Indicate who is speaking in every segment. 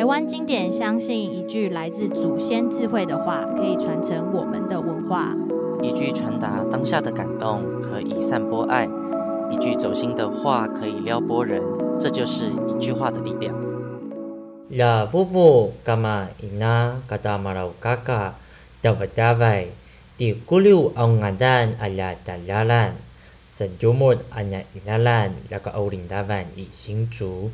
Speaker 1: 台湾经典相信一句来自祖先智慧的话，可以传承我们的文化。
Speaker 2: 一句传达当下的感动，可以散播爱；一句走心的话，可以撩拨人。这就是一句话的力量。
Speaker 3: 呀，布布，干嘛？伊娜，嘎达马拉嘎嘎，达瓦达瓦，迪古鲁奥亚丹，阿亚达亚兰，圣周末，阿亚伊纳兰，那个欧林达万以新竹。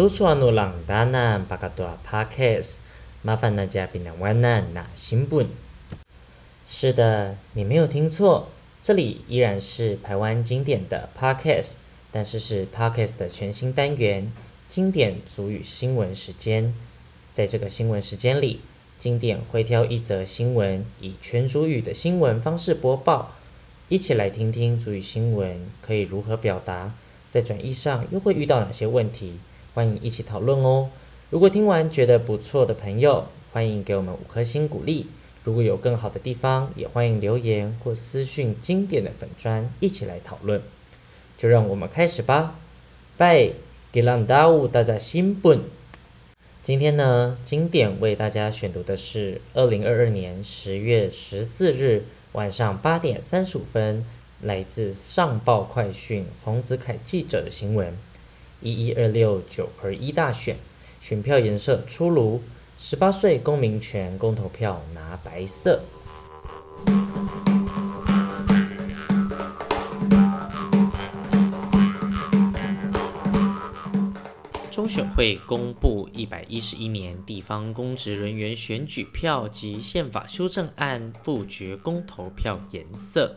Speaker 3: 都说努朗达南巴卡多阿帕克斯，麻烦大家别难为难拿新本。是的，你没有听错，这里依然是台湾经典的 Podcast，但是是 Podcast 的全新单元——经典族语新闻时间。在这个新闻时间里，经典会挑一则新闻，以全族语的新闻方式播报，一起来听听族语新闻可以如何表达，在转译上又会遇到哪些问题。欢迎一起讨论哦！如果听完觉得不错的朋友，欢迎给我们五颗星鼓励。如果有更好的地方，也欢迎留言或私讯经典的粉专，一起来讨论。就让我们开始吧。拜，给朗大武大家新本。今天呢，经典为大家选读的是二零二二年十月十四日晚上八点三十五分，来自上报快讯冯子凯记者的新闻。一一二六九合一大选，选票颜色出炉，十八岁公民权公投票拿白色。中选会公布一百一十一年地方公职人员选举票及宪法修正案复决公投票颜色。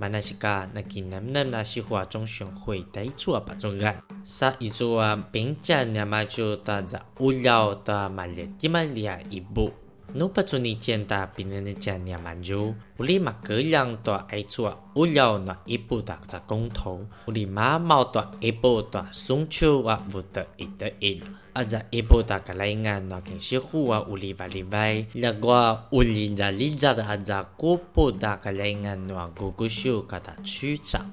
Speaker 3: 嘎达伊纳兰，萨嘎伊抓乌达公投杜楚查维拉，杜基本尼内加，那一步。马来西亚那给能不能那西华中选会带出啊把中案，啥一组啊并且那么就大家无聊的马来地马利亚一步，努把做你见到别人的家那么就，我立马各样的爱出啊无聊那一步的在公投，我立马毛多一步多中秋话不得一得一的一步的送出啊不得一得一。阿在一波打个来安，那肯西湖啊，乌里瓦里外，那个乌里扎里扎的阿在古波打个来安，那古古秀个他区长，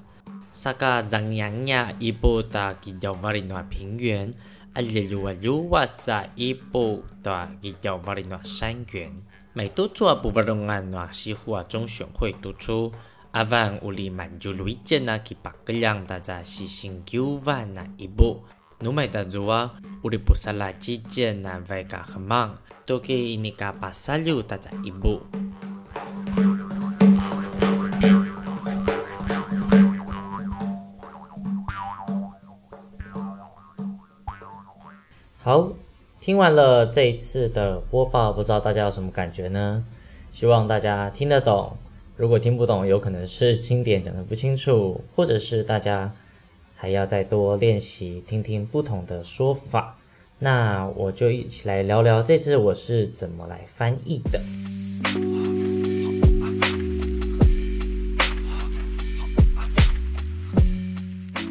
Speaker 3: 萨个张阳呀一波打吉条瓦里那平原，阿里鲁瓦鲁瓦萨一波打吉条瓦里那山原，每多做不瓦隆安那西湖啊中选会突出，阿万乌里满就路一见那吉巴格亮大家西新九万那一波。努买的主啊，屋里不沙拉几件难为个很忙，都给你个把沙溜大家一步。好，听完了这一次的播报，不知道大家有什么感觉呢？希望大家听得懂。如果听不懂，有可能是经典讲的不清楚，或者是大家。还要再多练习，听听不同的说法。那我就一起来聊聊这次我是怎么来翻译的。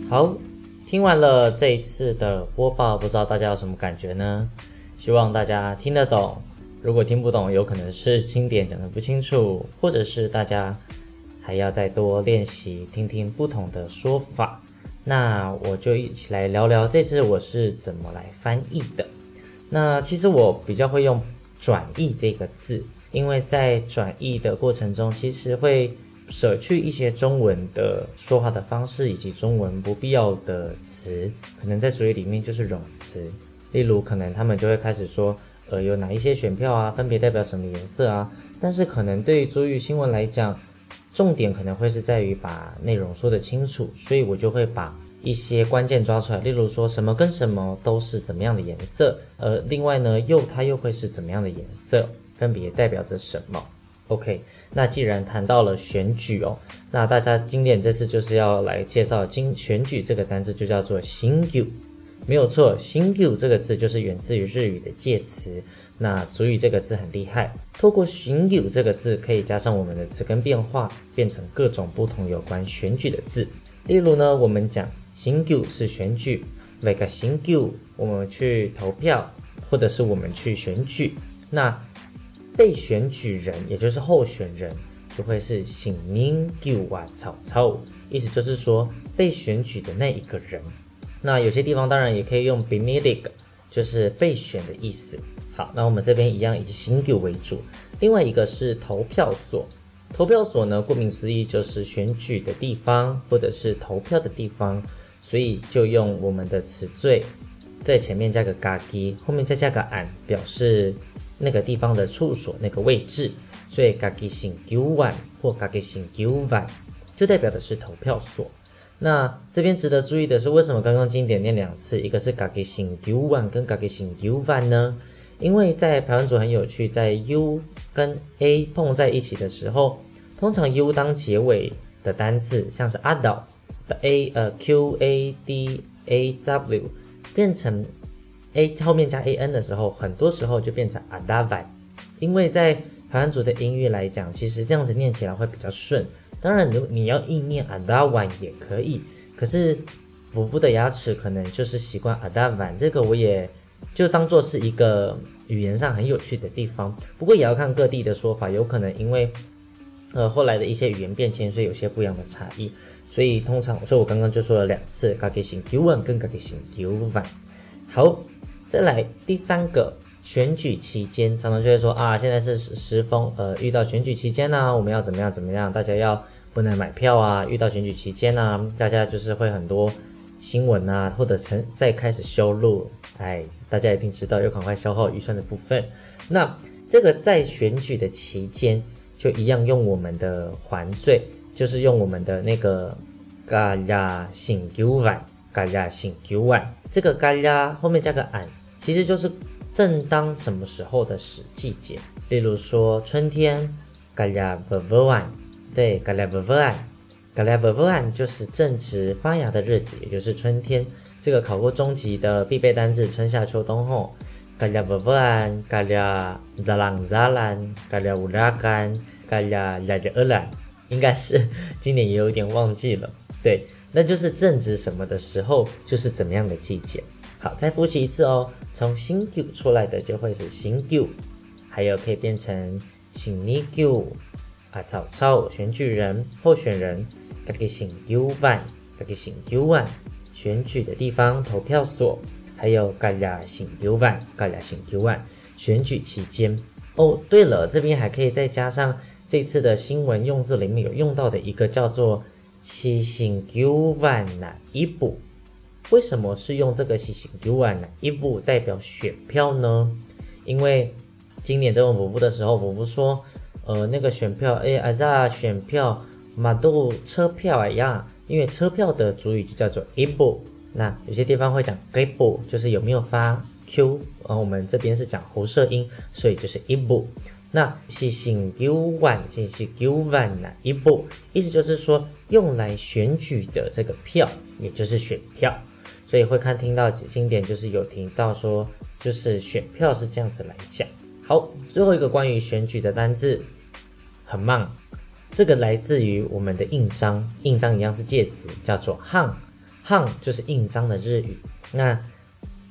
Speaker 3: 好，听完了这一次的播报，不知道大家有什么感觉呢？希望大家听得懂。如果听不懂，有可能是经典讲得不清楚，或者是大家还要再多练习，听听不同的说法。那我就一起来聊聊这次我是怎么来翻译的。那其实我比较会用“转译”这个字，因为在转译的过程中，其实会舍去一些中文的说话的方式，以及中文不必要的词，可能在主语里面就是冗词。例如，可能他们就会开始说，呃，有哪一些选票啊，分别代表什么颜色啊？但是可能对于主语新闻来讲，重点可能会是在于把内容说得清楚，所以我就会把一些关键抓出来，例如说什么跟什么都是怎么样的颜色，呃，另外呢又它又会是怎么样的颜色，分别代表着什么？OK，那既然谈到了选举哦，那大家经典这次就是要来介绍经选举这个单字，就叫做选举，没有错，选举这个字就是源自于日语的介词，那主语这个字很厉害，透过选举这个字，可以加上我们的词根变化，变成各种不同有关选举的字。例如呢，我们讲选举是选举，为个选举，我们去投票，或者是我们去选举。那被选举人，也就是候选人，就会是选民丢啊草草，意思就是说被选举的那一个人。那有些地方当然也可以用 bemillig，就是被选的意思。好，那我们这边一样以选举为主。另外一个是投票所，投票所呢，顾名思义就是选举的地方，或者是投票的地方，所以就用我们的词缀，在前面加个家己，后面再加个案，表示那个地方的处所那个位置。所以家己选举湾或家己选举湾，就代表的是投票所。那这边值得注意的是，为什么刚刚经典念两次，一个是家己选举湾跟家己选举湾呢？因为在排湾组很有趣，在 U 跟 A 碰在一起的时候，通常 U 当结尾的单字，像是阿岛的 A，呃 Q A D A W，变成 A 后面加 A N 的时候，很多时候就变成阿达湾。因为在排湾组的音域来讲，其实这样子念起来会比较顺。当然，如你要硬念阿达湾也可以，可是伯父的牙齿可能就是习惯阿达湾，这个我也。就当做是一个语言上很有趣的地方，不过也要看各地的说法，有可能因为呃后来的一些语言变迁，所以有些不一样的差异。所以通常，所以我刚刚就说了两次，家己选举湾跟家己选举湾。好，再来第三个，选举期间常常就会说啊，现在是时风，呃，遇到选举期间呢、啊，我们要怎么样怎么样？大家要不能买票啊，遇到选举期间呢、啊，大家就是会很多新闻啊，或者成再开始修路，哎。大家一定知道，要赶快消耗预算的部分。那这个在选举的期间，就一样用我们的环缀，就是用我们的那个嘎呀选举湾，嘎呀选举湾。这个嘎呀后面加个俺，其实就是正当什么时候的时季节。例如说春天，嘎呀不不湾，对，嘎呀不不湾，嘎呀不不湾就是正值发芽的日子，也就是春天。这个考过中级的必备单字，春夏秋冬后，嘎呀不不安，嘎呀扎朗扎兰，嘎呀乌拉干，嘎呀呀呀尔兰，应该是今年也有点忘记了。对，那就是正值什么的时候，就是怎么样的季节。好，再复习一次哦。从新旧出来的就会是新旧，还有可以变成新尼旧啊，草草选举人候选人，嘎给新旧万，嘎给新旧万。选举的地方，投票所，还有嘎呀选举湾，嘎呀选举湾。选举期间哦，对了，这边还可以再加上这次的新闻用字里面有用到的一个叫做“西选举湾哪一步”。为什么是用这个“西选举湾哪一步”代表选票呢？因为今年在问伯父的时候，伯父说，呃，那个选票，哎，啊这选票，马都车票一样。因为车票的主语就叫做 ibu，那有些地方会讲 ibu，就是有没有发 q，然后我们这边是讲喉舌音，所以就是 ibu。那是选举湾，是选举湾哪 ibu，意思就是说用来选举的这个票，也就是选票。所以会看听到经典，就是有听到说，就是选票是这样子来讲。好，最后一个关于选举的单字，很慢。这个来自于我们的印章，印章一样是介词，叫做 hang，hang 就是印章的日语。那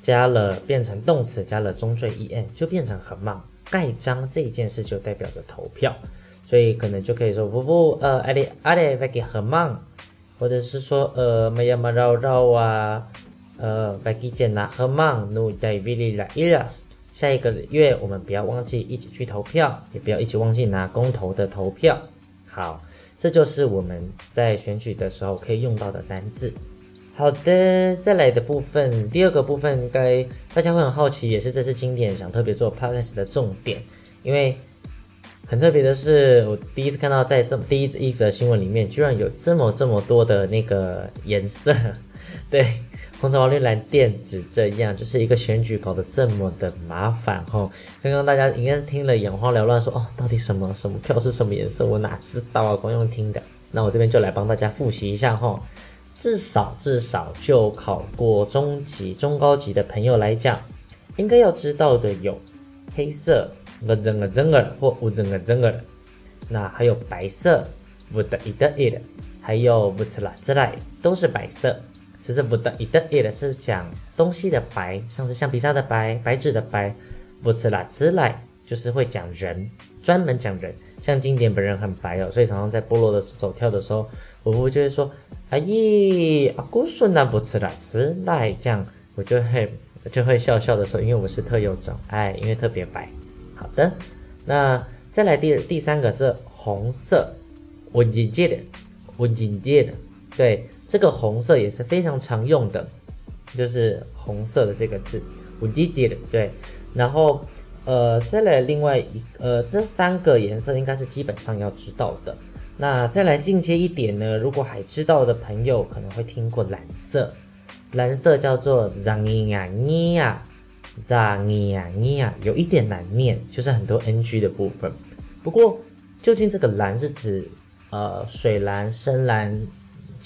Speaker 3: 加了变成动词，加了中缀 en，就变成很忙。盖章这一件事就代表着投票，所以可能就可以说不不呃阿里阿里外给很忙，或者是说呃没呀嘛绕绕啊，呃外给简拿很忙努在比利来伊拉斯。下一个月我们不要忘记一起去投票，也不要一起忘记拿公投的投票。好，这就是我们在选举的时候可以用到的单字。好的，再来的部分，第二个部分应，该大家会很好奇，也是这次经典想特别做 podcast 的重点，因为很特别的是，我第一次看到在这么第一一则新闻里面，居然有这么这么多的那个颜色，对。红橙黄绿蓝靛紫这样，就是一个选举搞得这么的麻烦吼。刚刚大家应该是听了眼花缭乱，说哦，到底什么什么票是什么颜色？我哪知道啊，光用听的。那我这边就来帮大家复习一下吼。至少至少就考过中级、中高级的朋友来讲，应该要知道的有黑色，个真个真个或无真个真个。那还有白色，不得一的一的，还有不吃拉斯来，都是白色。其实不得一的一的是讲东西的白，像是橡皮擦的白、白纸的白。不吃啦，吃来就是会讲人，专门讲人。像经典本人很白哦，所以常常在部落的走跳的时候，我就会说：“阿姨，阿姑说那不吃啦，吃来。”这样我就会就会笑笑的说：“因为我是特有种，哎，因为特别白。”好的，那。再来第第三个是红色，温金界的，温金界的，对，这个红色也是非常常用的，就是红色的这个字，温金界的，对。然后呃，再来另外一呃，这三个颜色应该是基本上要知道的。那再来进阶一点呢，如果还知道的朋友可能会听过蓝色，蓝色叫做 zangya 扎尼亚尼亚有一点难念，就是很多 NG 的部分。不过，究竟这个蓝是指呃水蓝、深蓝、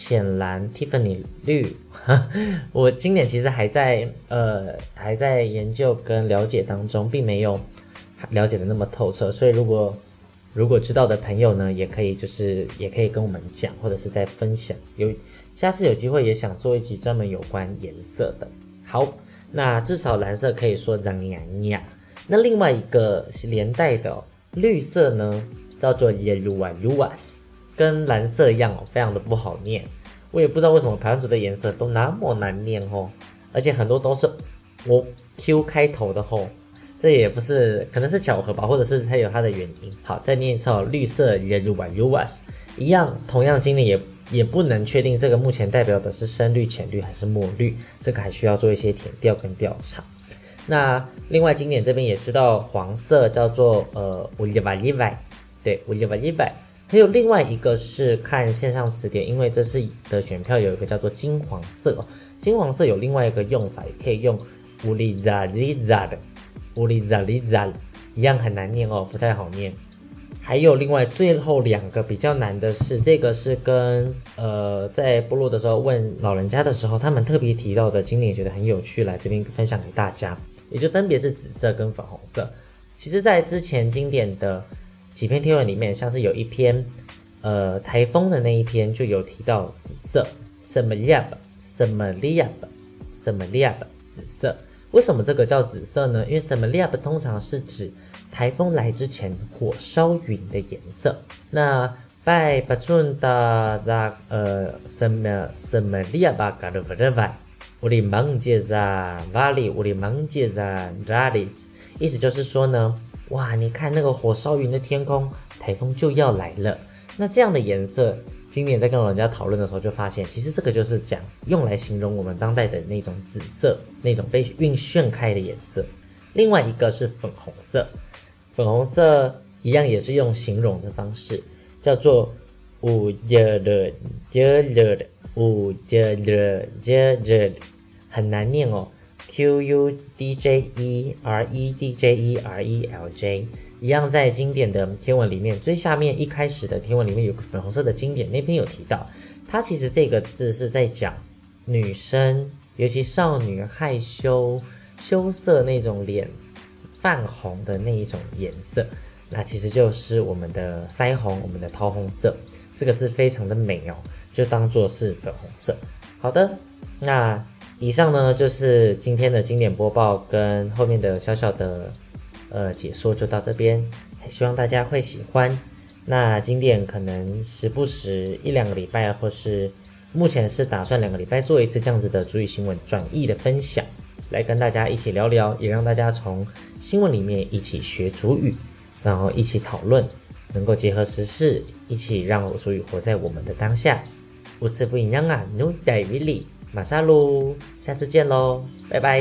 Speaker 3: 浅蓝、Tiffany 绿？我今年其实还在呃还在研究跟了解当中，并没有了解的那么透彻。所以，如果如果知道的朋友呢，也可以就是也可以跟我们讲，或者是在分享。有下次有机会也想做一集专门有关颜色的。好。那至少蓝色可以说脏呀呀。那另外一个是连带的、哦、绿色呢，叫做 yellow luas，跟蓝色一样哦，非常的不好念。我也不知道为什么排湾族的颜色都那么难念哦，而且很多都是我 Q 开头的、哦，这也不是可能是巧合吧，或者是它有它的原因。好，再念一次哦，绿色 yellow luas，一样，同样经历也。也不能确定这个目前代表的是深绿、浅绿还是墨绿，这个还需要做一些填调跟调查。那另外，经典这边也知道黄色叫做呃乌里瓦里瓦，对乌里瓦里瓦。还有另外一个是看线上词典，因为这次的选票有一个叫做金黄色，金黄色有另外一个用法，也可以用乌里扎里扎的乌里扎里扎，一样很难念哦，不太好念。还有另外最后两个比较难的是，这个是跟呃在部落的时候问老人家的时候，他们特别提到的，今年也觉得很有趣，来这边分享给大家，也就分别是紫色跟粉红色。其实，在之前经典的几篇贴文里面，像是有一篇呃台风的那一篇就有提到紫色，什么 liab 什么 liab 什么 liab 紫色。为什么这个叫紫色呢？因为什么 liab 通常是指台风来之前，火烧云的颜色。那拜巴尊的在呃什么什么利亚巴嘎的不的外，我的芒杰在瓦里，我的芒杰在哪里？意思就是说呢，哇，你看那个火烧云的天空，台风就要来了。那这样的颜色，今年在跟老人家讨论的时候，就发现其实这个就是讲用来形容我们当代的那种紫色，那种被晕眩开的颜色。另外一个是粉红色。粉红色一样也是用形容的方式，叫做乌杰勒杰勒的乌杰勒杰勒，很难念哦，Q U D J E R E D J E R E L J，一样在经典的天文里面最下面一开始的天文里面有个粉红色的经典，那篇有提到，它其实这个字是在讲女生，尤其少女害羞羞涩那种脸。泛红的那一种颜色，那其实就是我们的腮红，我们的桃红色。这个字非常的美哦，就当做是粉红色。好的，那以上呢就是今天的经典播报跟后面的小小的呃解说就到这边，希望大家会喜欢。那经典可能时不时一两个礼拜，或是目前是打算两个礼拜做一次这样子的主语新闻转译的分享。来跟大家一起聊聊，也让大家从新闻里面一起学主语，然后一起讨论，能够结合时事，一起让主语活在我们的当下。无此不一样啊，努代米里马萨鲁，下次见喽，拜拜。